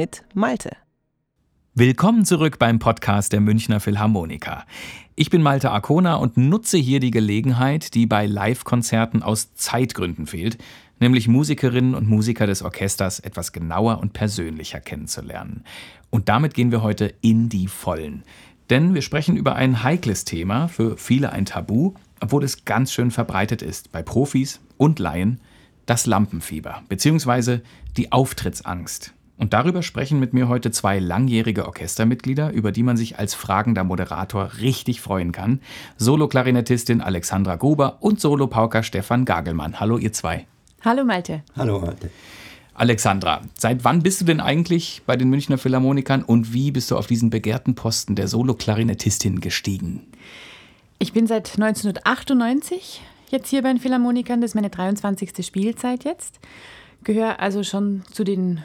Mit Malte. Willkommen zurück beim Podcast der Münchner Philharmoniker. Ich bin Malte Arkona und nutze hier die Gelegenheit, die bei Live-Konzerten aus Zeitgründen fehlt, nämlich Musikerinnen und Musiker des Orchesters etwas genauer und persönlicher kennenzulernen. Und damit gehen wir heute in die Vollen. Denn wir sprechen über ein heikles Thema, für viele ein Tabu, obwohl es ganz schön verbreitet ist bei Profis und Laien, das Lampenfieber bzw. die Auftrittsangst. Und darüber sprechen mit mir heute zwei langjährige Orchestermitglieder, über die man sich als fragender Moderator richtig freuen kann. Solo-Klarinettistin Alexandra Gruber und Solo-Pauker Stefan Gagelmann. Hallo ihr zwei. Hallo Malte. Hallo Malte. Alexandra, seit wann bist du denn eigentlich bei den Münchner Philharmonikern und wie bist du auf diesen begehrten Posten der Solo-Klarinettistin gestiegen? Ich bin seit 1998 jetzt hier bei den Philharmonikern. Das ist meine 23. Spielzeit jetzt. Gehöre also schon zu den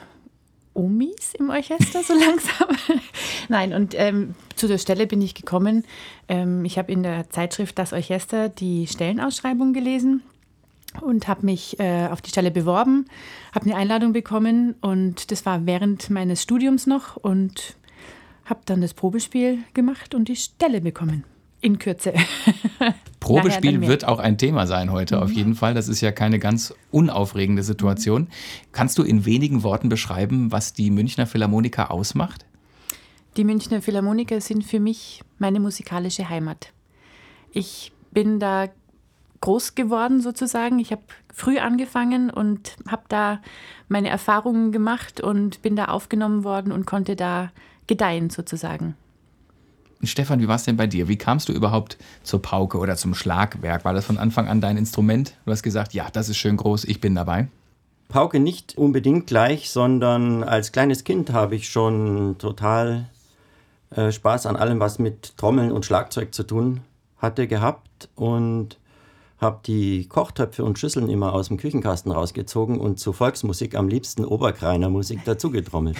Omis im Orchester so langsam. Nein, und ähm, zu der Stelle bin ich gekommen. Ähm, ich habe in der Zeitschrift Das Orchester die Stellenausschreibung gelesen und habe mich äh, auf die Stelle beworben, habe eine Einladung bekommen und das war während meines Studiums noch und habe dann das Probespiel gemacht und die Stelle bekommen. In Kürze. Probespiel wird auch ein Thema sein heute, mhm. auf jeden Fall. Das ist ja keine ganz unaufregende Situation. Kannst du in wenigen Worten beschreiben, was die Münchner Philharmoniker ausmacht? Die Münchner Philharmoniker sind für mich meine musikalische Heimat. Ich bin da groß geworden sozusagen. Ich habe früh angefangen und habe da meine Erfahrungen gemacht und bin da aufgenommen worden und konnte da gedeihen sozusagen. Stefan, wie war es denn bei dir? Wie kamst du überhaupt zur Pauke oder zum Schlagwerk? War das von Anfang an dein Instrument? Du hast gesagt, ja, das ist schön groß, ich bin dabei. Pauke nicht unbedingt gleich, sondern als kleines Kind habe ich schon total äh, Spaß an allem, was mit Trommeln und Schlagzeug zu tun hatte, gehabt und habe die Kochtöpfe und Schüsseln immer aus dem Küchenkasten rausgezogen und zu Volksmusik am liebsten Oberkreiner Musik dazu getrommelt.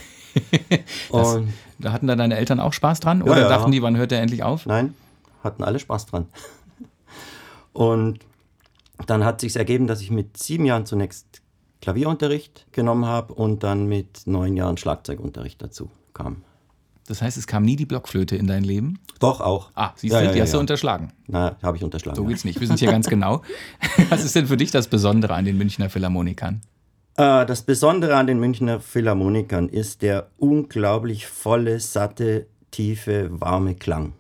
das, da hatten da deine Eltern auch Spaß dran? Oder ja, dachten die, wann hört er endlich auf? Nein, hatten alle Spaß dran. Und dann hat sich ergeben, dass ich mit sieben Jahren zunächst Klavierunterricht genommen habe und dann mit neun Jahren Schlagzeugunterricht dazu kam. Das heißt, es kam nie die Blockflöte in dein Leben? Doch, auch. Ah, siehst ja, du, ja, die ja, hast du unterschlagen. Na, habe ich unterschlagen. So geht's nicht. Wir sind hier ganz genau. Was ist denn für dich das Besondere an den Münchner Philharmonikern? Äh, das Besondere an den Münchner Philharmonikern ist der unglaublich volle, satte, tiefe, warme Klang.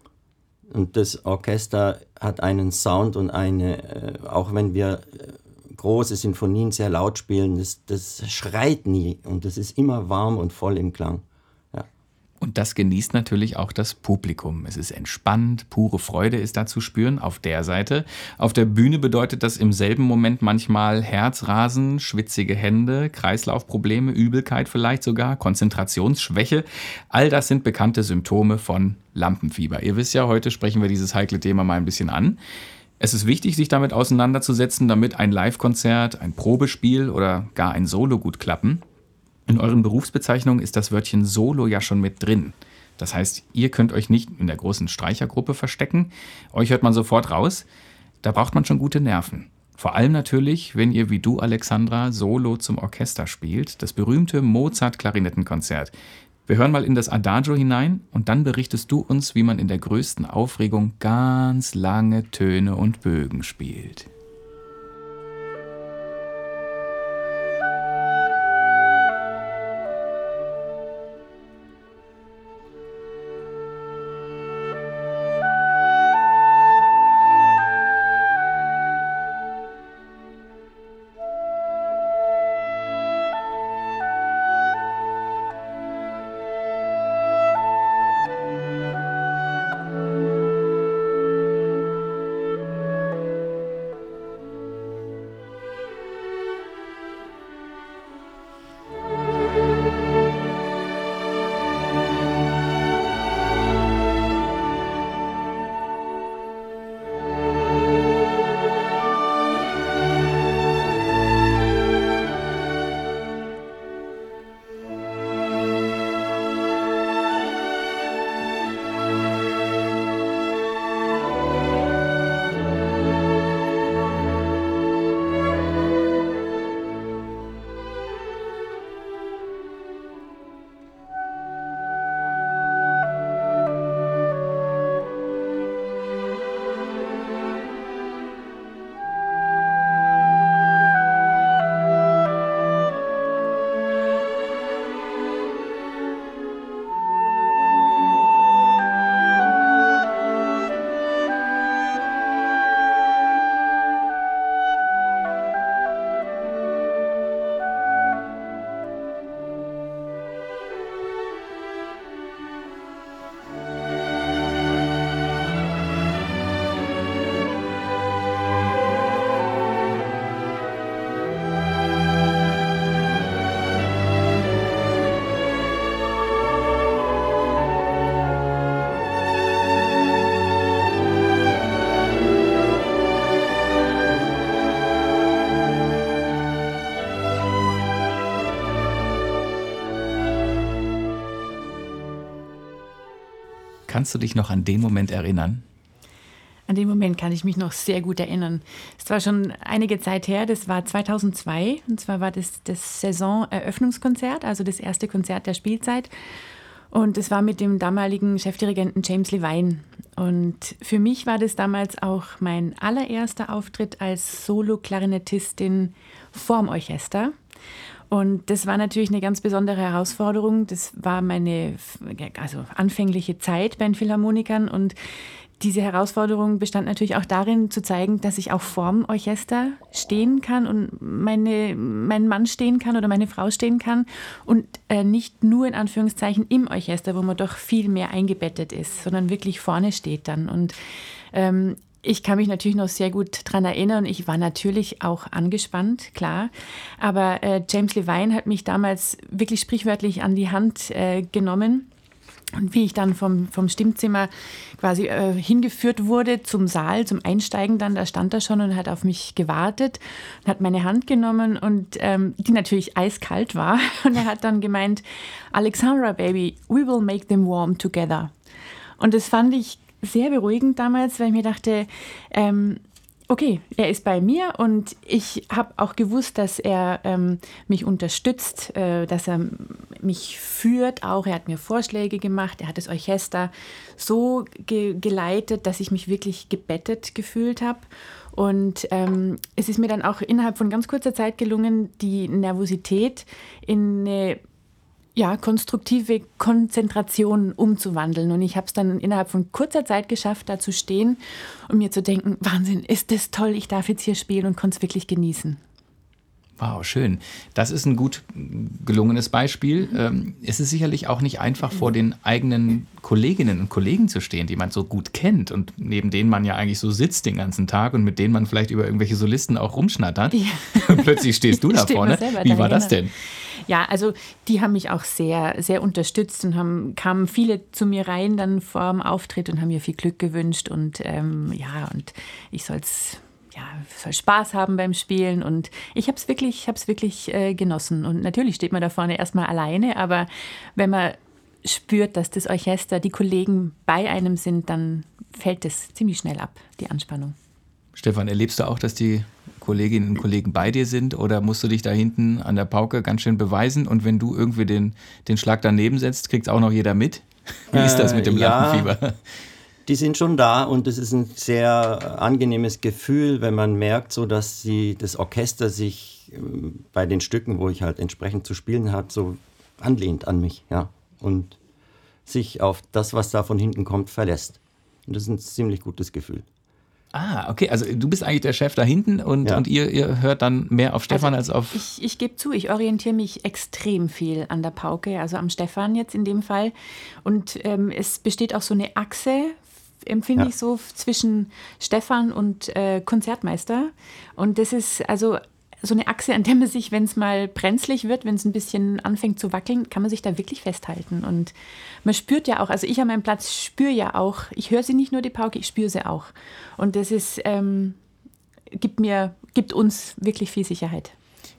Und das Orchester hat einen Sound und eine, äh, auch wenn wir äh, große Sinfonien sehr laut spielen, das, das schreit nie und das ist immer warm und voll im Klang. Und das genießt natürlich auch das Publikum. Es ist entspannt, pure Freude ist da zu spüren auf der Seite. Auf der Bühne bedeutet das im selben Moment manchmal Herzrasen, schwitzige Hände, Kreislaufprobleme, Übelkeit vielleicht sogar, Konzentrationsschwäche. All das sind bekannte Symptome von Lampenfieber. Ihr wisst ja, heute sprechen wir dieses heikle Thema mal ein bisschen an. Es ist wichtig, sich damit auseinanderzusetzen, damit ein Live-Konzert, ein Probespiel oder gar ein Solo gut klappen. In euren Berufsbezeichnungen ist das Wörtchen Solo ja schon mit drin. Das heißt, ihr könnt euch nicht in der großen Streichergruppe verstecken. Euch hört man sofort raus. Da braucht man schon gute Nerven. Vor allem natürlich, wenn ihr wie du, Alexandra, Solo zum Orchester spielt, das berühmte Mozart-Klarinettenkonzert. Wir hören mal in das Adagio hinein und dann berichtest du uns, wie man in der größten Aufregung ganz lange Töne und Bögen spielt. Kannst du dich noch an den Moment erinnern? An den Moment kann ich mich noch sehr gut erinnern. Es war schon einige Zeit her, das war 2002 und zwar war das das Saisoneröffnungskonzert, also das erste Konzert der Spielzeit. Und es war mit dem damaligen Chefdirigenten James Levine. Und für mich war das damals auch mein allererster Auftritt als Solo-Klarinettistin vorm Orchester. Und das war natürlich eine ganz besondere Herausforderung. Das war meine also anfängliche Zeit bei den Philharmonikern und diese Herausforderung bestand natürlich auch darin, zu zeigen, dass ich auch vorm Orchester stehen kann und meine, mein Mann stehen kann oder meine Frau stehen kann und äh, nicht nur in Anführungszeichen im Orchester, wo man doch viel mehr eingebettet ist, sondern wirklich vorne steht dann. Und ähm, ich kann mich natürlich noch sehr gut daran erinnern. Ich war natürlich auch angespannt, klar. Aber äh, James Levine hat mich damals wirklich sprichwörtlich an die Hand äh, genommen und wie ich dann vom, vom Stimmzimmer quasi äh, hingeführt wurde zum Saal, zum Einsteigen dann, da stand er schon und hat auf mich gewartet und hat meine Hand genommen und ähm, die natürlich eiskalt war. Und er hat dann gemeint, Alexandra Baby, we will make them warm together. Und das fand ich sehr beruhigend damals, weil ich mir dachte, ähm, okay, er ist bei mir und ich habe auch gewusst, dass er ähm, mich unterstützt, äh, dass er mich führt auch. Er hat mir Vorschläge gemacht, er hat das Orchester so ge geleitet, dass ich mich wirklich gebettet gefühlt habe. Und ähm, es ist mir dann auch innerhalb von ganz kurzer Zeit gelungen, die Nervosität in eine ja, konstruktive Konzentration umzuwandeln. Und ich habe es dann innerhalb von kurzer Zeit geschafft, da zu stehen und mir zu denken, Wahnsinn, ist das toll, ich darf jetzt hier spielen und konnte es wirklich genießen. Wow, schön. Das ist ein gut gelungenes Beispiel. Ähm, es ist sicherlich auch nicht einfach, vor den eigenen Kolleginnen und Kollegen zu stehen, die man so gut kennt und neben denen man ja eigentlich so sitzt den ganzen Tag und mit denen man vielleicht über irgendwelche Solisten auch rumschnattert. Ja. Und plötzlich stehst du da vorne. Wie war das denn? Ja, also die haben mich auch sehr, sehr unterstützt und haben, kamen viele zu mir rein dann vor dem Auftritt und haben mir viel Glück gewünscht und ähm, ja, und ich soll ja, soll Spaß haben beim Spielen und ich habe es wirklich, hab's wirklich äh, genossen. Und natürlich steht man da vorne erstmal alleine, aber wenn man spürt, dass das Orchester, die Kollegen bei einem sind, dann fällt es ziemlich schnell ab, die Anspannung. Stefan, erlebst du auch, dass die Kolleginnen und Kollegen bei dir sind oder musst du dich da hinten an der Pauke ganz schön beweisen und wenn du irgendwie den, den Schlag daneben setzt, kriegt auch noch jeder mit? Wie ist das mit dem äh, ja, Lampenfieber? Die sind schon da und es ist ein sehr angenehmes Gefühl, wenn man merkt, so dass sie, das Orchester sich ähm, bei den Stücken, wo ich halt entsprechend zu spielen hat, so anlehnt an mich, ja, und sich auf das, was da von hinten kommt, verlässt. Und das ist ein ziemlich gutes Gefühl. Ah, okay. Also du bist eigentlich der Chef da hinten und, ja. und ihr, ihr hört dann mehr auf Stefan also als auf. Ich, ich gebe zu, ich orientiere mich extrem viel an der Pauke, also am Stefan jetzt in dem Fall. Und ähm, es besteht auch so eine Achse, empfinde ja. ich so, zwischen Stefan und äh, Konzertmeister. Und das ist also so eine Achse, an der man sich, wenn es mal brenzlig wird, wenn es ein bisschen anfängt zu wackeln, kann man sich da wirklich festhalten. Und man spürt ja auch, also ich an meinem Platz spüre ja auch, ich höre sie nicht nur die Pauke, ich spüre sie auch. Und das ist, ähm, gibt mir, gibt uns wirklich viel Sicherheit.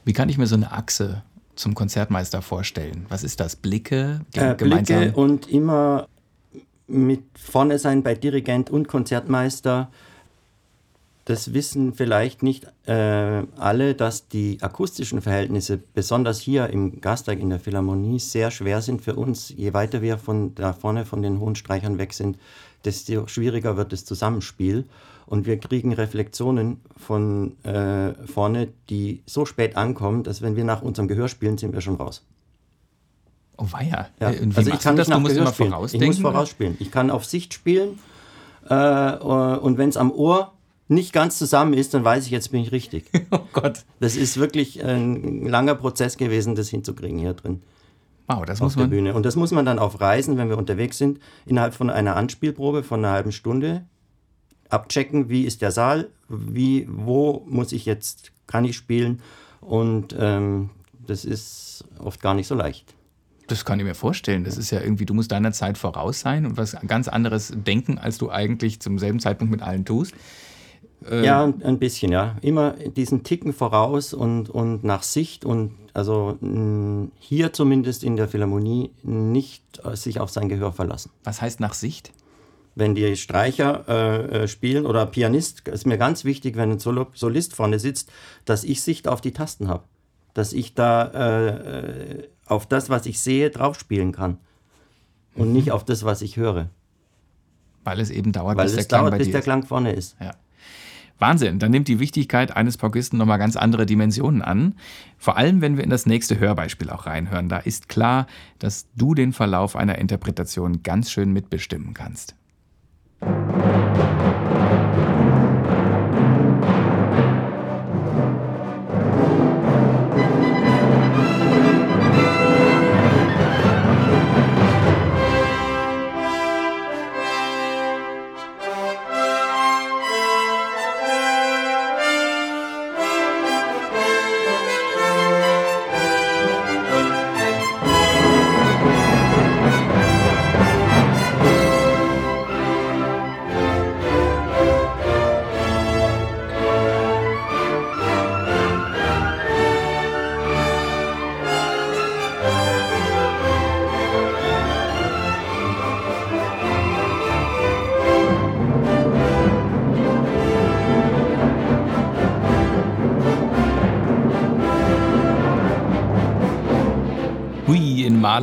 Wie kann ich mir so eine Achse zum Konzertmeister vorstellen? Was ist das? Blicke? Äh, Blicke und immer mit vorne sein bei Dirigent und Konzertmeister das wissen vielleicht nicht äh, alle, dass die akustischen Verhältnisse, besonders hier im Gasteig in der Philharmonie, sehr schwer sind für uns. Je weiter wir von da vorne von den hohen Streichern weg sind, desto schwieriger wird das Zusammenspiel. Und wir kriegen Reflexionen von äh, vorne, die so spät ankommen, dass wenn wir nach unserem Gehör spielen, sind wir schon raus. Oh weia. Ja. Äh, also ich kann das, du musst Gehör immer spielen. vorausdenken. Ich muss vorausspielen. Ich kann auf Sicht spielen äh, und wenn es am Ohr nicht ganz zusammen ist, dann weiß ich, jetzt bin ich richtig. oh Gott. Das ist wirklich ein langer Prozess gewesen, das hinzukriegen hier drin. Wow, das auf muss man. Der Bühne. Und das muss man dann auf Reisen, wenn wir unterwegs sind, innerhalb von einer Anspielprobe von einer halben Stunde abchecken, wie ist der Saal, wie, wo muss ich jetzt, kann ich spielen. Und ähm, das ist oft gar nicht so leicht. Das kann ich mir vorstellen. Das ist ja irgendwie, du musst deiner Zeit voraus sein und was ganz anderes denken, als du eigentlich zum selben Zeitpunkt mit allen tust. Ähm ja, ein bisschen, ja. Immer diesen Ticken voraus und, und nach Sicht und also hier zumindest in der Philharmonie nicht sich auf sein Gehör verlassen. Was heißt nach Sicht? Wenn die Streicher äh, äh, spielen oder Pianist, ist mir ganz wichtig, wenn ein Solo Solist vorne sitzt, dass ich Sicht auf die Tasten habe. Dass ich da äh, äh auf das, was ich sehe, drauf spielen kann. Und mhm. nicht auf das, was ich höre. Weil es eben dauert, Weil bis, der, Klang dauert, bis der Klang vorne ist. Ja. Wahnsinn, dann nimmt die Wichtigkeit eines Paugisten nochmal ganz andere Dimensionen an. Vor allem, wenn wir in das nächste Hörbeispiel auch reinhören. Da ist klar, dass du den Verlauf einer Interpretation ganz schön mitbestimmen kannst.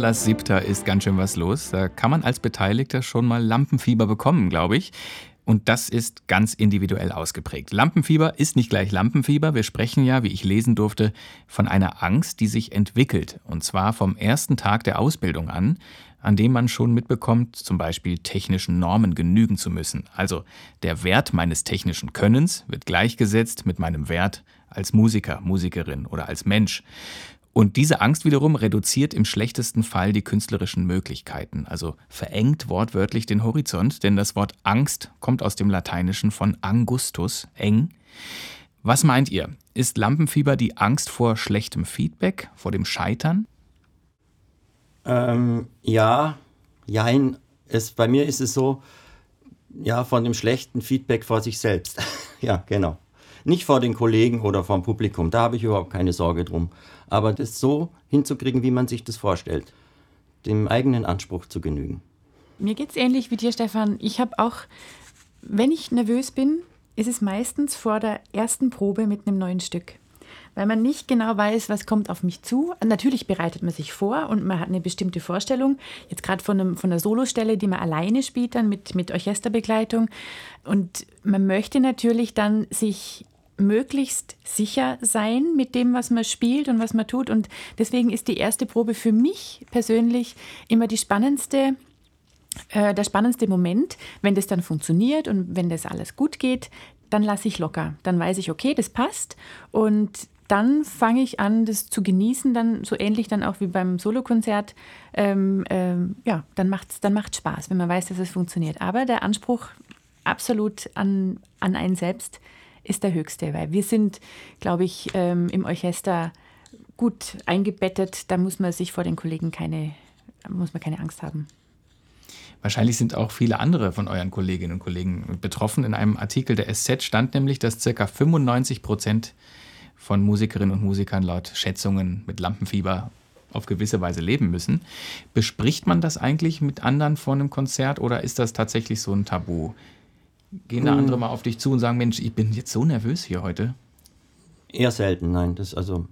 Mahlers Siebter ist ganz schön was los. Da kann man als Beteiligter schon mal Lampenfieber bekommen, glaube ich. Und das ist ganz individuell ausgeprägt. Lampenfieber ist nicht gleich Lampenfieber. Wir sprechen ja, wie ich lesen durfte, von einer Angst, die sich entwickelt. Und zwar vom ersten Tag der Ausbildung an, an dem man schon mitbekommt, zum Beispiel technischen Normen genügen zu müssen. Also der Wert meines technischen Könnens wird gleichgesetzt mit meinem Wert als Musiker, Musikerin oder als Mensch. Und diese Angst wiederum reduziert im schlechtesten Fall die künstlerischen Möglichkeiten, also verengt wortwörtlich den Horizont, denn das Wort Angst kommt aus dem Lateinischen von angustus, eng. Was meint ihr? Ist Lampenfieber die Angst vor schlechtem Feedback, vor dem Scheitern? Ähm, ja, jein. Bei mir ist es so, ja, von dem schlechten Feedback vor sich selbst. ja, genau. Nicht vor den Kollegen oder vom Publikum, da habe ich überhaupt keine Sorge drum. Aber das so hinzukriegen, wie man sich das vorstellt, dem eigenen Anspruch zu genügen. Mir geht es ähnlich wie dir, Stefan. Ich habe auch, wenn ich nervös bin, ist es meistens vor der ersten Probe mit einem neuen Stück weil man nicht genau weiß, was kommt auf mich zu. Natürlich bereitet man sich vor und man hat eine bestimmte Vorstellung. Jetzt gerade von, von einer Solostelle, die man alleine spielt, dann mit, mit Orchesterbegleitung. Und man möchte natürlich dann sich möglichst sicher sein mit dem, was man spielt und was man tut. Und deswegen ist die erste Probe für mich persönlich immer die spannendste, äh, der spannendste Moment. Wenn das dann funktioniert und wenn das alles gut geht, dann lasse ich locker. Dann weiß ich, okay, das passt. Und dann fange ich an, das zu genießen, dann so ähnlich dann auch wie beim Solokonzert. Ähm, ähm, ja, dann macht es dann macht's Spaß, wenn man weiß, dass es funktioniert. Aber der Anspruch absolut an, an einen selbst ist der höchste, weil wir sind, glaube ich, ähm, im Orchester gut eingebettet. Da muss man sich vor den Kollegen keine, muss man keine Angst haben. Wahrscheinlich sind auch viele andere von euren Kolleginnen und Kollegen betroffen. In einem Artikel der SZ stand nämlich, dass ca. 95 Prozent von Musikerinnen und Musikern laut Schätzungen mit Lampenfieber auf gewisse Weise leben müssen. Bespricht man das eigentlich mit anderen vor einem Konzert oder ist das tatsächlich so ein Tabu? Gehen da hm. andere mal auf dich zu und sagen, Mensch, ich bin jetzt so nervös hier heute? Eher selten, nein. Das also,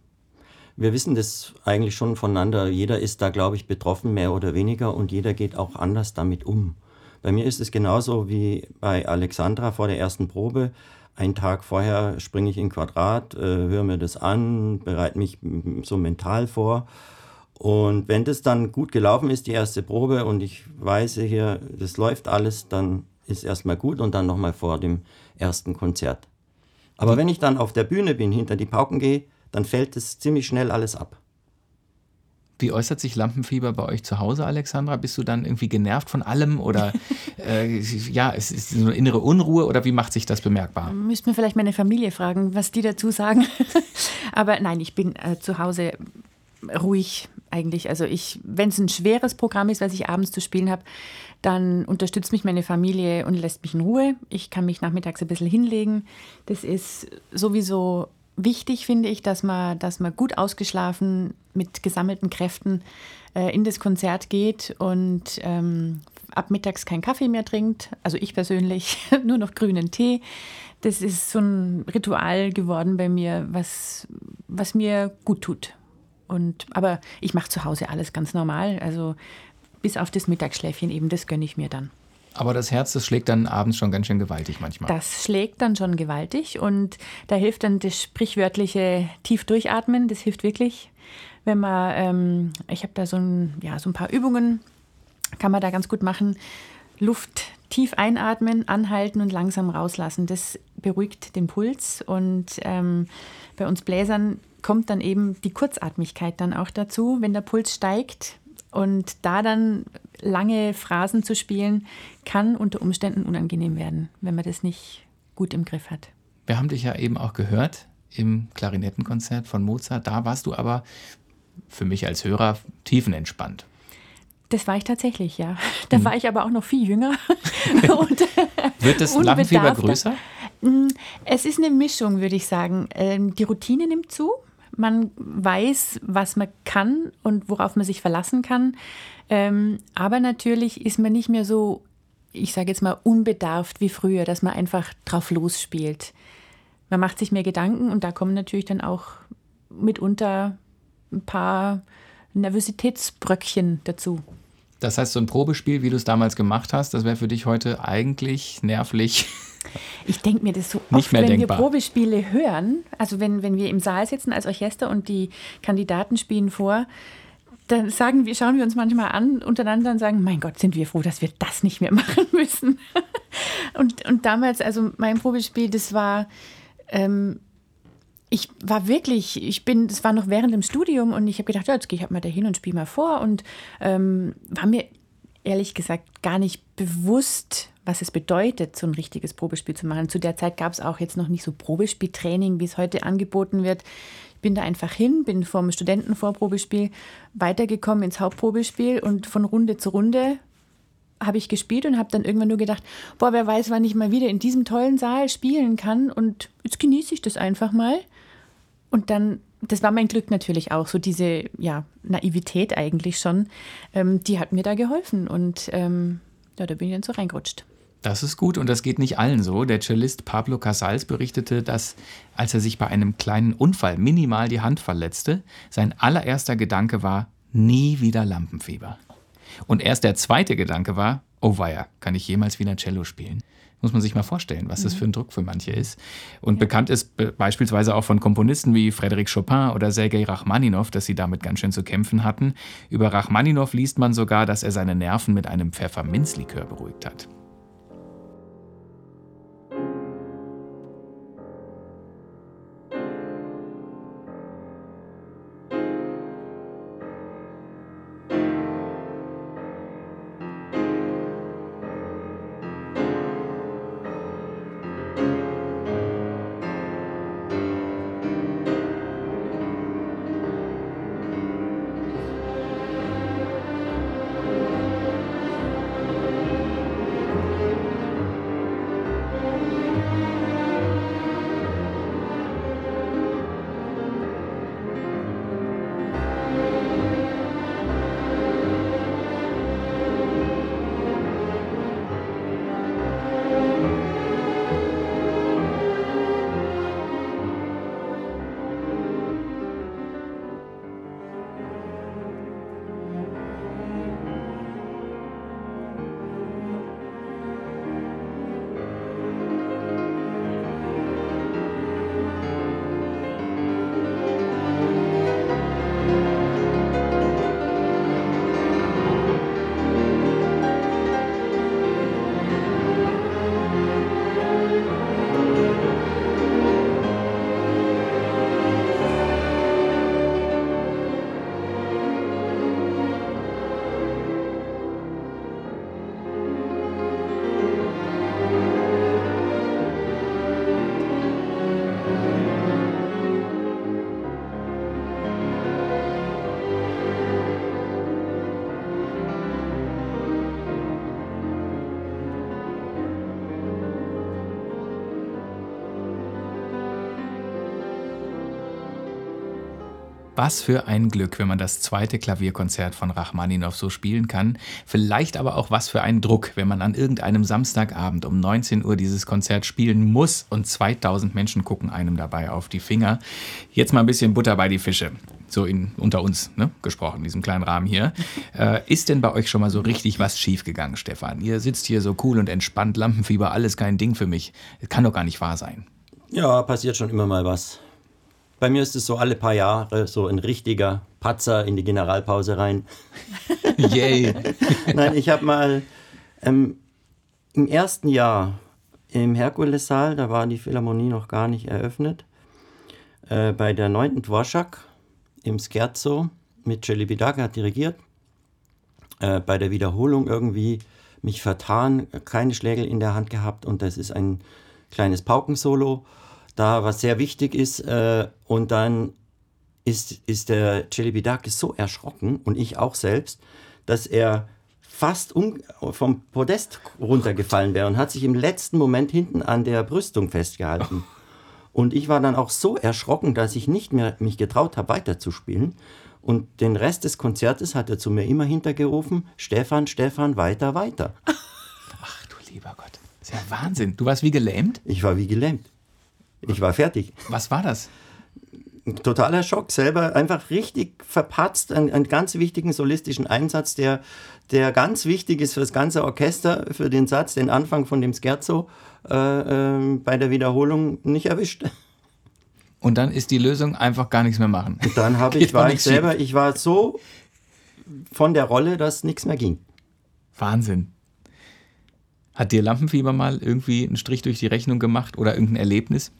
wir wissen das eigentlich schon voneinander. Jeder ist da, glaube ich, betroffen, mehr oder weniger, und jeder geht auch anders damit um. Bei mir ist es genauso wie bei Alexandra vor der ersten Probe. Einen Tag vorher springe ich in Quadrat, äh, höre mir das an, bereite mich so mental vor. Und wenn das dann gut gelaufen ist, die erste Probe, und ich weiß hier, das läuft alles, dann ist erstmal gut und dann nochmal vor dem ersten Konzert. Aber wenn ich dann auf der Bühne bin, hinter die Pauken gehe, dann fällt es ziemlich schnell alles ab. Wie äußert sich Lampenfieber bei euch zu Hause, Alexandra? Bist du dann irgendwie genervt von allem oder äh, ja, es ist so eine innere Unruhe oder wie macht sich das bemerkbar? Müssten wir vielleicht meine Familie fragen, was die dazu sagen. Aber nein, ich bin äh, zu Hause ruhig eigentlich. Also ich, wenn es ein schweres Programm ist, was ich abends zu spielen habe, dann unterstützt mich meine Familie und lässt mich in Ruhe. Ich kann mich nachmittags ein bisschen hinlegen. Das ist sowieso wichtig, finde ich, dass man, dass man gut ausgeschlafen mit gesammelten Kräften äh, in das Konzert geht und ähm, ab mittags keinen Kaffee mehr trinkt, also ich persönlich, nur noch grünen Tee. Das ist so ein Ritual geworden bei mir, was, was mir gut tut. Und, aber ich mache zu Hause alles ganz normal. Also bis auf das Mittagsschläfchen eben, das gönne ich mir dann. Aber das Herz, das schlägt dann abends schon ganz schön gewaltig manchmal. Das schlägt dann schon gewaltig und da hilft dann das sprichwörtliche tief durchatmen. Das hilft wirklich, wenn man, ähm, ich habe da so ein, ja, so ein paar Übungen, kann man da ganz gut machen. Luft tief einatmen, anhalten und langsam rauslassen. Das beruhigt den Puls und ähm, bei uns Bläsern kommt dann eben die Kurzatmigkeit dann auch dazu. Wenn der Puls steigt, und da dann lange Phrasen zu spielen, kann unter Umständen unangenehm werden, wenn man das nicht gut im Griff hat. Wir haben dich ja eben auch gehört im Klarinettenkonzert von Mozart. Da warst du aber für mich als Hörer tiefenentspannt. Das war ich tatsächlich, ja. Da hm. war ich aber auch noch viel jünger. Wird das Lampenfieber größer? Hm, es ist eine Mischung, würde ich sagen. Ähm, die Routine nimmt zu man weiß, was man kann und worauf man sich verlassen kann. Ähm, aber natürlich ist man nicht mehr so, ich sage jetzt mal, unbedarft wie früher, dass man einfach drauf losspielt. Man macht sich mehr Gedanken und da kommen natürlich dann auch mitunter ein paar Nervositätsbröckchen dazu. Das heißt, so ein Probespiel, wie du es damals gemacht hast, das wäre für dich heute eigentlich nervlich ich denke mir das so oft, Nicht mehr wenn denkbar. wir Probespiele hören, also wenn, wenn wir im Saal sitzen als Orchester und die Kandidaten spielen vor, dann sagen wir, schauen wir uns manchmal an untereinander und sagen, mein Gott, sind wir froh, dass wir das nicht mehr machen müssen. und, und damals, also mein Probespiel, das war, ähm, ich war wirklich, ich bin, das war noch während dem Studium und ich habe gedacht, ja, jetzt gehe ich halt mal dahin und spiele mal vor und ähm, war mir ehrlich gesagt gar nicht bewusst, was es bedeutet, so ein richtiges Probespiel zu machen. Zu der Zeit gab es auch jetzt noch nicht so Probespieltraining, wie es heute angeboten wird. Ich bin da einfach hin, bin vom Studentenvorprobespiel weitergekommen ins Hauptprobespiel und von Runde zu Runde habe ich gespielt und habe dann irgendwann nur gedacht, boah, wer weiß, wann ich mal wieder in diesem tollen Saal spielen kann und jetzt genieße ich das einfach mal. Und dann, das war mein Glück natürlich auch, so diese ja, Naivität eigentlich schon, ähm, die hat mir da geholfen und ähm, ja, da bin ich dann so reingerutscht. Das ist gut und das geht nicht allen so. Der Cellist Pablo Casals berichtete, dass, als er sich bei einem kleinen Unfall minimal die Hand verletzte, sein allererster Gedanke war, nie wieder Lampenfieber. Und erst der zweite Gedanke war, oh weia, kann ich jemals wieder Cello spielen? Muss man sich mal vorstellen, was das mhm. für ein Druck für manche ist. Und ja. bekannt ist beispielsweise auch von Komponisten wie Frédéric Chopin oder Sergei Rachmaninow, dass sie damit ganz schön zu kämpfen hatten. Über Rachmaninow liest man sogar, dass er seine Nerven mit einem Pfefferminzlikör beruhigt hat. Was für ein Glück, wenn man das zweite Klavierkonzert von Rachmaninow so spielen kann. Vielleicht aber auch was für ein Druck, wenn man an irgendeinem Samstagabend um 19 Uhr dieses Konzert spielen muss und 2000 Menschen gucken einem dabei auf die Finger. Jetzt mal ein bisschen Butter bei die Fische. So in, unter uns ne, gesprochen, in diesem kleinen Rahmen hier. Äh, ist denn bei euch schon mal so richtig was schiefgegangen, Stefan? Ihr sitzt hier so cool und entspannt, Lampenfieber, alles kein Ding für mich. Kann doch gar nicht wahr sein. Ja, passiert schon immer mal was. Bei mir ist es so alle paar Jahre so ein richtiger Patzer in die Generalpause rein. Yay! Nein, ich habe mal ähm, im ersten Jahr im Herkulessaal, da war die Philharmonie noch gar nicht eröffnet, äh, bei der 9. Dvorak im Scherzo mit Celibidache hat dirigiert. Äh, bei der Wiederholung irgendwie mich vertan, keine Schlägel in der Hand gehabt und das ist ein kleines Paukensolo da was sehr wichtig ist. Äh, und dann ist, ist der Celibidakis so erschrocken und ich auch selbst, dass er fast um, vom Podest runtergefallen wäre und hat sich im letzten Moment hinten an der Brüstung festgehalten. Und ich war dann auch so erschrocken, dass ich nicht mehr mich getraut habe, weiterzuspielen. Und den Rest des Konzertes hat er zu mir immer hintergerufen, Stefan, Stefan, weiter, weiter. Ach du lieber Gott, das ist ja Wahnsinn. Du warst wie gelähmt? Ich war wie gelähmt. Ich war fertig. Was war das? Totaler Schock, selber einfach richtig verpatzt, einen, einen ganz wichtigen solistischen Einsatz, der, der ganz wichtig ist für das ganze Orchester, für den Satz, den Anfang von dem Scherzo äh, äh, bei der Wiederholung nicht erwischt. Und dann ist die Lösung einfach gar nichts mehr machen. Und dann habe ich, war ich selber, ich war so von der Rolle, dass nichts mehr ging. Wahnsinn. Hat dir Lampenfieber mal irgendwie einen Strich durch die Rechnung gemacht oder irgendein Erlebnis?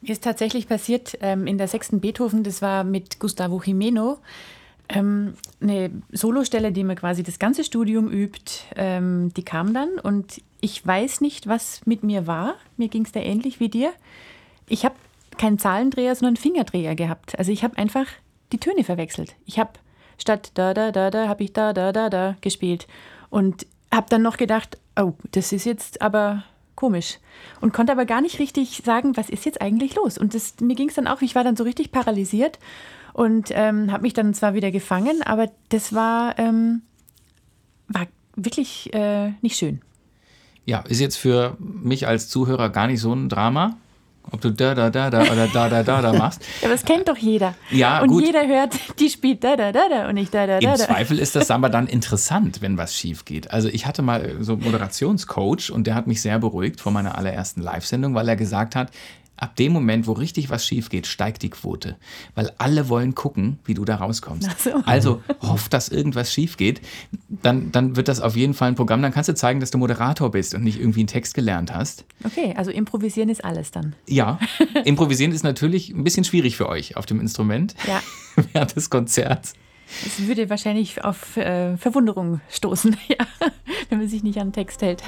Mir ist tatsächlich passiert ähm, in der sechsten Beethoven, das war mit Gustavo Jimeno, ähm, eine Solostelle, die man quasi das ganze Studium übt, ähm, die kam dann und ich weiß nicht, was mit mir war. Mir ging es da ähnlich wie dir. Ich habe keinen Zahlendreher, sondern einen Fingerdreher gehabt. Also ich habe einfach die Töne verwechselt. Ich habe statt da, da, da, da, habe ich da, da, da, da gespielt. Und habe dann noch gedacht, oh, das ist jetzt aber komisch. Und konnte aber gar nicht richtig sagen, was ist jetzt eigentlich los. Und das, mir ging es dann auch, ich war dann so richtig paralysiert und ähm, habe mich dann zwar wieder gefangen, aber das war, ähm, war wirklich äh, nicht schön. Ja, ist jetzt für mich als Zuhörer gar nicht so ein Drama. Ob du da, da, da, da oder da, da, da, da machst. Ja, aber das kennt doch jeder. Ja, und gut. jeder hört, die spielt da, da, da, da und nicht da, da, da. Im. Zweifel ist das aber dann interessant, wenn was schief geht. Also ich hatte mal so einen Moderationscoach und der hat mich sehr beruhigt vor meiner allerersten Live-Sendung, weil er gesagt hat, ab dem Moment, wo richtig was schief geht, steigt die Quote. Weil alle wollen gucken, wie du da rauskommst. So. Also hoff, dass irgendwas schief geht. Dann, dann wird das auf jeden Fall ein Programm. Dann kannst du zeigen, dass du Moderator bist und nicht irgendwie einen Text gelernt hast. Okay, also improvisieren ist alles dann. Ja, improvisieren ist natürlich ein bisschen schwierig für euch auf dem Instrument Ja. während des Konzerts. Es würde wahrscheinlich auf äh, Verwunderung stoßen, ja, wenn man sich nicht an den Text hält.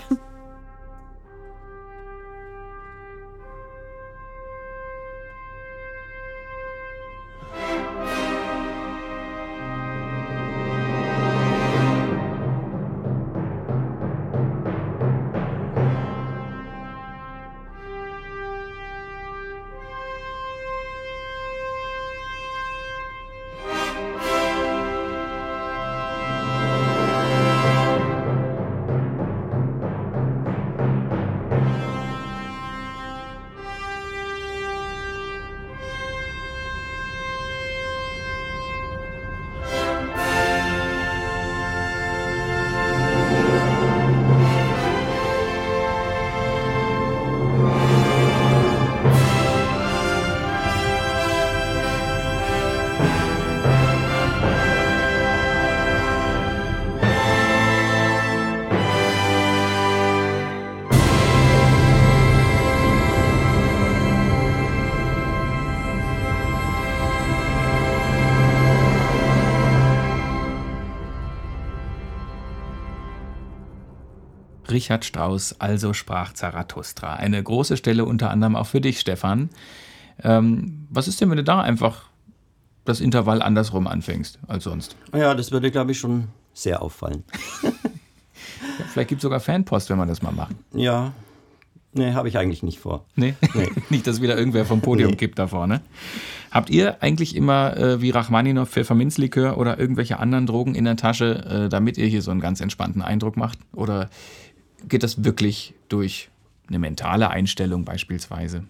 Richard Strauss, also sprach Zarathustra. Eine große Stelle unter anderem auch für dich, Stefan. Ähm, was ist denn, wenn du da einfach das Intervall andersrum anfängst als sonst? Ja, das würde, glaube ich, schon sehr auffallen. Vielleicht gibt es sogar Fanpost, wenn man das mal macht. Ja, Nee, habe ich eigentlich nicht vor. Nee? nee. nicht, dass wieder irgendwer vom Podium nee. kippt da vorne. Habt ihr eigentlich immer äh, wie Rachmaninow Pfefferminzlikör oder irgendwelche anderen Drogen in der Tasche, äh, damit ihr hier so einen ganz entspannten Eindruck macht? Oder geht das wirklich durch eine mentale Einstellung beispielsweise?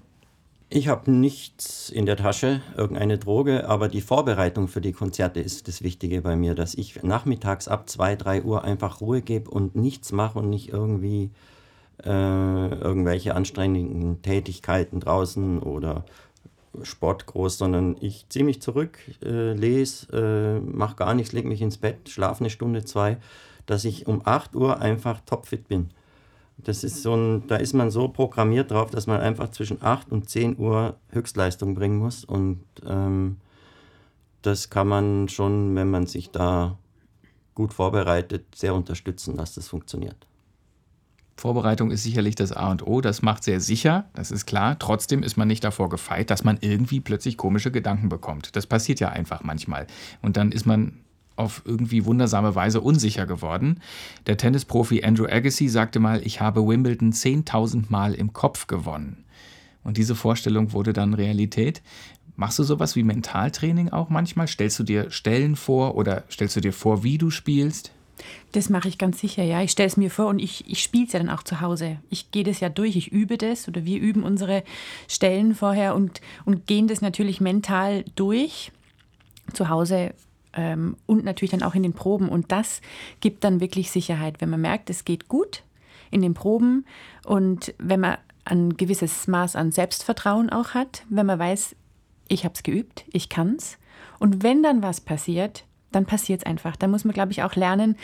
Ich habe nichts in der Tasche, irgendeine Droge, aber die Vorbereitung für die Konzerte ist das Wichtige bei mir, dass ich nachmittags ab 2, 3 Uhr einfach Ruhe gebe und nichts mache und nicht irgendwie äh, irgendwelche anstrengenden Tätigkeiten draußen oder Sport groß, sondern ich ziehe mich zurück, äh, lese, äh, mache gar nichts, lege mich ins Bett, schlafe eine Stunde, zwei, dass ich um 8 Uhr einfach topfit bin. Das ist so ein, da ist man so programmiert drauf, dass man einfach zwischen 8 und 10 Uhr Höchstleistung bringen muss. Und ähm, das kann man schon, wenn man sich da gut vorbereitet, sehr unterstützen, dass das funktioniert. Vorbereitung ist sicherlich das A und O, das macht sehr sicher, das ist klar. Trotzdem ist man nicht davor gefeit, dass man irgendwie plötzlich komische Gedanken bekommt. Das passiert ja einfach manchmal. Und dann ist man auf irgendwie wundersame Weise unsicher geworden. Der Tennisprofi Andrew Agassi sagte mal, ich habe Wimbledon 10.000 Mal im Kopf gewonnen. Und diese Vorstellung wurde dann Realität. Machst du sowas wie Mentaltraining auch manchmal? Stellst du dir Stellen vor oder stellst du dir vor, wie du spielst? Das mache ich ganz sicher, ja. Ich stelle es mir vor und ich, ich spiele es ja dann auch zu Hause. Ich gehe das ja durch, ich übe das oder wir üben unsere Stellen vorher und, und gehen das natürlich mental durch. Zu Hause ähm, und natürlich dann auch in den Proben. Und das gibt dann wirklich Sicherheit, wenn man merkt, es geht gut in den Proben und wenn man ein gewisses Maß an Selbstvertrauen auch hat, wenn man weiß, ich habe es geübt, ich kann es. Und wenn dann was passiert, dann passiert es einfach. Da muss man, glaube ich, auch lernen,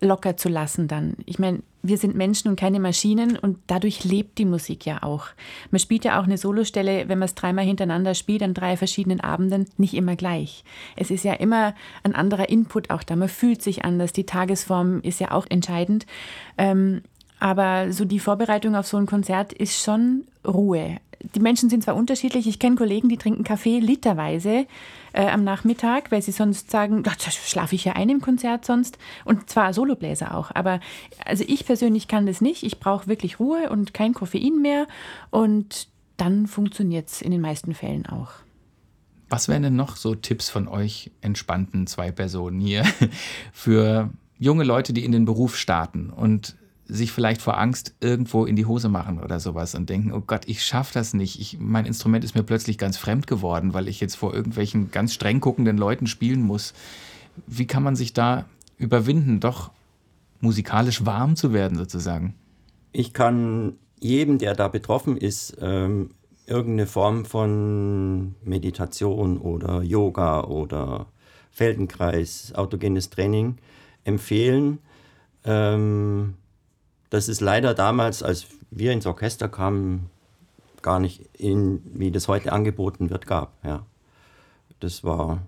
locker zu lassen dann. Ich meine, wir sind Menschen und keine Maschinen und dadurch lebt die Musik ja auch. Man spielt ja auch eine Solostelle, wenn man es dreimal hintereinander spielt, an drei verschiedenen Abenden, nicht immer gleich. Es ist ja immer ein anderer Input auch da. Man fühlt sich anders. Die Tagesform ist ja auch entscheidend. Ähm, aber so die Vorbereitung auf so ein Konzert ist schon Ruhe die Menschen sind zwar unterschiedlich, ich kenne Kollegen, die trinken Kaffee literweise äh, am Nachmittag, weil sie sonst sagen, da schlafe ich ja ein im Konzert sonst. Und zwar Solobläser auch. Aber also ich persönlich kann das nicht. Ich brauche wirklich Ruhe und kein Koffein mehr. Und dann funktioniert es in den meisten Fällen auch. Was wären denn noch so Tipps von euch entspannten zwei Personen hier für junge Leute, die in den Beruf starten und sich vielleicht vor Angst irgendwo in die Hose machen oder sowas und denken, oh Gott, ich schaffe das nicht. Ich, mein Instrument ist mir plötzlich ganz fremd geworden, weil ich jetzt vor irgendwelchen ganz streng guckenden Leuten spielen muss. Wie kann man sich da überwinden, doch musikalisch warm zu werden sozusagen? Ich kann jedem, der da betroffen ist, ähm, irgendeine Form von Meditation oder Yoga oder Feldenkreis, autogenes Training empfehlen. Ähm, das ist leider damals, als wir ins Orchester kamen, gar nicht in, wie das heute angeboten wird, gab. Ja. Das war,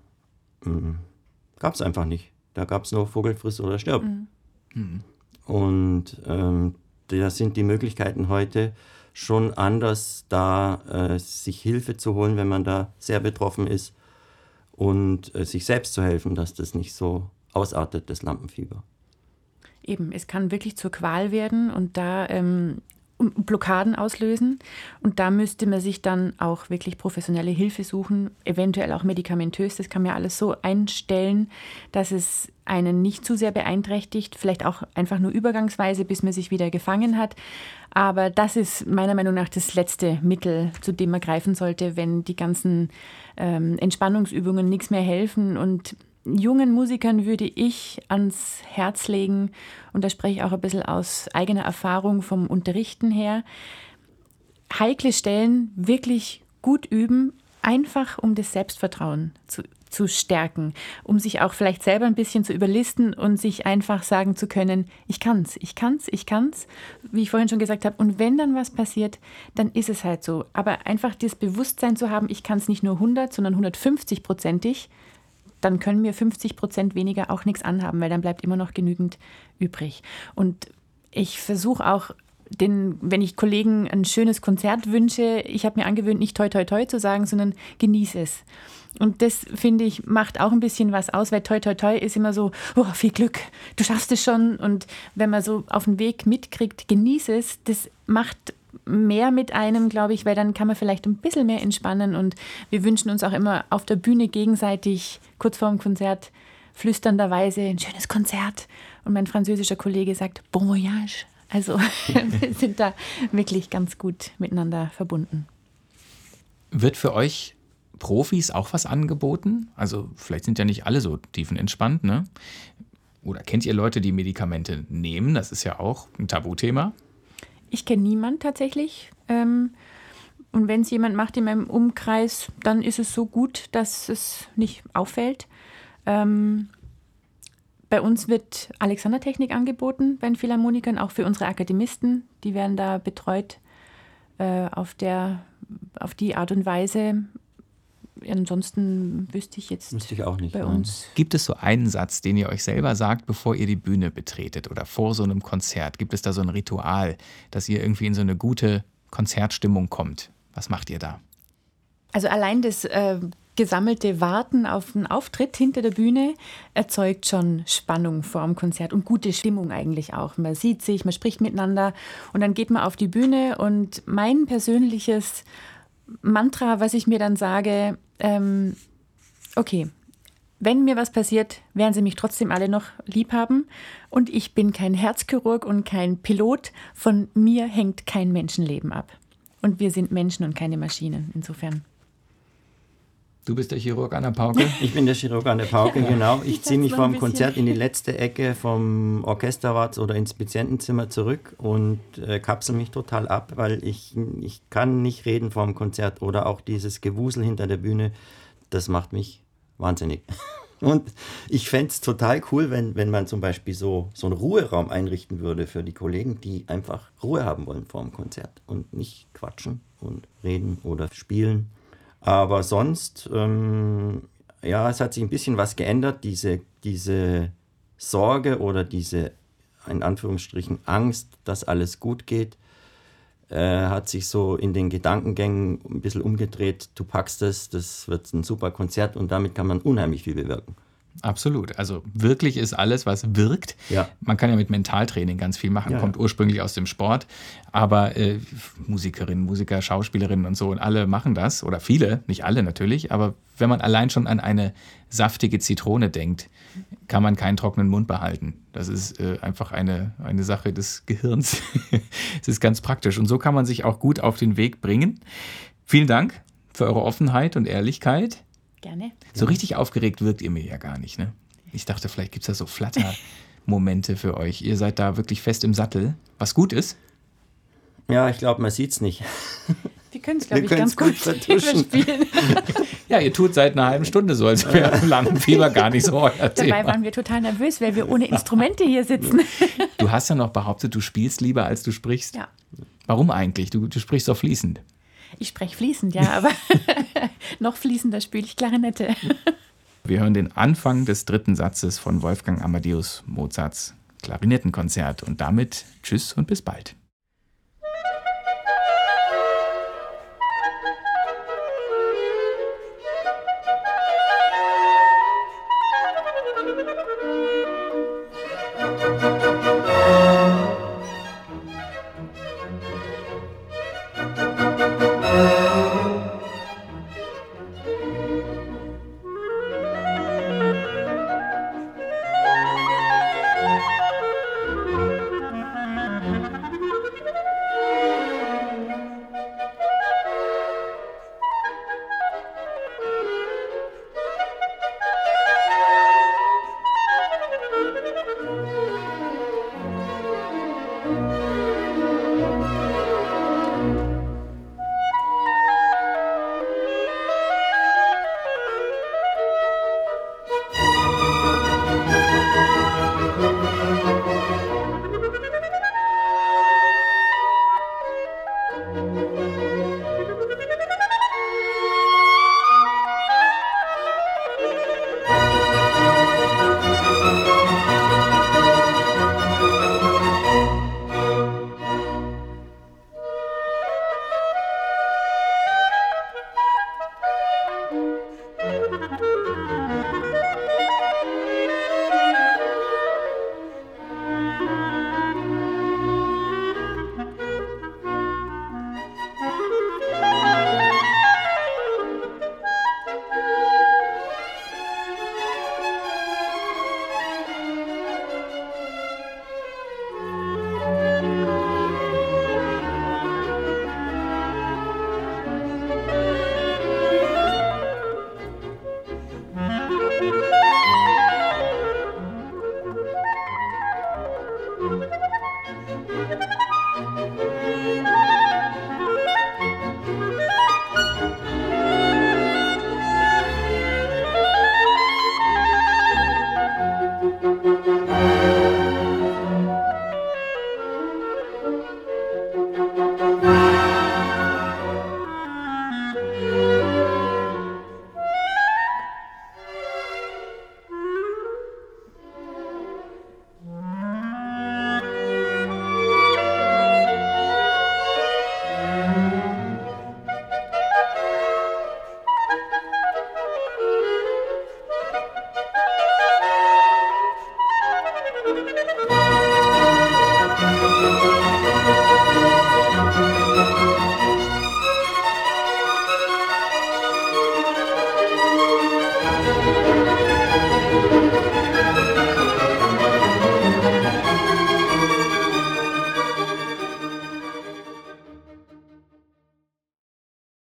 hm, gab es einfach nicht. Da gab es nur Vogelfriss oder stirb. Mhm. Und ähm, da sind die Möglichkeiten heute schon anders, da äh, sich Hilfe zu holen, wenn man da sehr betroffen ist und äh, sich selbst zu helfen, dass das nicht so ausartet, das Lampenfieber eben, es kann wirklich zur Qual werden und da ähm, Blockaden auslösen. Und da müsste man sich dann auch wirklich professionelle Hilfe suchen, eventuell auch medikamentös. Das kann man ja alles so einstellen, dass es einen nicht zu sehr beeinträchtigt, vielleicht auch einfach nur übergangsweise, bis man sich wieder gefangen hat. Aber das ist meiner Meinung nach das letzte Mittel, zu dem man greifen sollte, wenn die ganzen ähm, Entspannungsübungen nichts mehr helfen und jungen Musikern würde ich ans Herz legen, und da spreche ich auch ein bisschen aus eigener Erfahrung vom Unterrichten her, heikle Stellen wirklich gut üben, einfach um das Selbstvertrauen zu, zu stärken, um sich auch vielleicht selber ein bisschen zu überlisten und sich einfach sagen zu können, ich kann's, ich kann's, ich kann's, wie ich vorhin schon gesagt habe. Und wenn dann was passiert, dann ist es halt so. Aber einfach das Bewusstsein zu haben, ich kann es nicht nur 100, sondern 150 prozentig, dann können mir 50 Prozent weniger auch nichts anhaben, weil dann bleibt immer noch genügend übrig. Und ich versuche auch den, wenn ich Kollegen ein schönes Konzert wünsche, ich habe mir angewöhnt, nicht toi toi toi zu sagen, sondern genieße es. Und das, finde ich, macht auch ein bisschen was aus, weil toi toi toi ist immer so, oh, viel Glück, du schaffst es schon. Und wenn man so auf den Weg mitkriegt, genieße es, das macht mehr mit einem, glaube ich, weil dann kann man vielleicht ein bisschen mehr entspannen und wir wünschen uns auch immer auf der Bühne gegenseitig kurz vor dem Konzert flüsternderweise ein schönes Konzert und mein französischer Kollege sagt Bon Voyage. Also wir sind da wirklich ganz gut miteinander verbunden. Wird für euch Profis auch was angeboten? Also vielleicht sind ja nicht alle so tiefenentspannt, ne? Oder kennt ihr Leute, die Medikamente nehmen? Das ist ja auch ein Tabuthema. Ich kenne niemanden tatsächlich. Ähm, und wenn es jemand macht in meinem Umkreis, dann ist es so gut, dass es nicht auffällt. Ähm, bei uns wird Alexandertechnik angeboten bei den Philharmonikern, auch für unsere Akademisten. Die werden da betreut äh, auf, der, auf die Art und Weise. Ansonsten wüsste ich jetzt Wüsste ich auch nicht. bei nein. uns. Gibt es so einen Satz, den ihr euch selber sagt, bevor ihr die Bühne betretet oder vor so einem Konzert? Gibt es da so ein Ritual, dass ihr irgendwie in so eine gute Konzertstimmung kommt? Was macht ihr da? Also allein das äh, gesammelte Warten auf einen Auftritt hinter der Bühne erzeugt schon Spannung vor dem Konzert und gute Stimmung eigentlich auch. Man sieht sich, man spricht miteinander und dann geht man auf die Bühne und mein persönliches Mantra, was ich mir dann sage, ähm, okay, wenn mir was passiert, werden sie mich trotzdem alle noch lieb haben. Und ich bin kein Herzchirurg und kein Pilot. Von mir hängt kein Menschenleben ab. Und wir sind Menschen und keine Maschinen. Insofern. Du bist der Chirurg an der Pauke. Ich bin der Chirurg an der Pauke, genau. Ich Ich ziehe mich vom Konzert in die letzte Ecke vom Orchesterwart oder ins Patientenzimmer zurück und äh, kapsel mich total ab, weil ich, ich kann nicht reden vorm Konzert oder auch dieses Gewusel hinter der Bühne, das macht mich wahnsinnig. Und ich fände es total cool, wenn, wenn man zum Beispiel so, so einen Ruheraum einrichten würde für die Kollegen, die einfach Ruhe haben wollen vor dem Konzert und nicht quatschen und reden oder spielen. Aber sonst, ähm, ja, es hat sich ein bisschen was geändert. Diese, diese Sorge oder diese, in Anführungsstrichen, Angst, dass alles gut geht, äh, hat sich so in den Gedankengängen ein bisschen umgedreht. Du packst es, das wird ein super Konzert und damit kann man unheimlich viel bewirken. Absolut. Also wirklich ist alles, was wirkt. Ja. Man kann ja mit Mentaltraining ganz viel machen, Ja, kommt ja. ursprünglich aus dem Sport. Aber äh, Musikerinnen, Musiker, Schauspielerinnen und so und alle machen das. Oder viele, nicht alle natürlich. Aber wenn man allein schon an eine saftige Zitrone denkt, kann man keinen trockenen Mund behalten. Das ist äh, einfach eine, eine Sache des Gehirns. Es ist ganz praktisch. Und so kann man sich auch gut auf den Weg bringen. Vielen Dank für eure Offenheit und Ehrlichkeit. Gerne. So richtig aufgeregt wirkt ihr mir ja gar nicht, ne? Ich dachte, vielleicht gibt es da so Flatter-Momente für euch. Ihr seid da wirklich fest im Sattel, was gut ist. Ja, ich glaube, man sieht es nicht. Wir können es, glaube ich, ganz gut gut vertuschen. spielen. Ja, ihr tut seit einer halben Stunde so, als wäre Lampenfieber gar nicht so euer Dabei Thema. waren wir total nervös, weil wir ohne Instrumente hier sitzen. Du hast ja noch behauptet, du spielst lieber, als du sprichst. Ja. Warum eigentlich? Du, du sprichst doch fließend. Ich spreche fließend, ja, aber noch fließender spiele ich Klarinette. Wir hören den Anfang des dritten Satzes von Wolfgang Amadeus Mozarts Klarinettenkonzert und damit Tschüss und bis bald.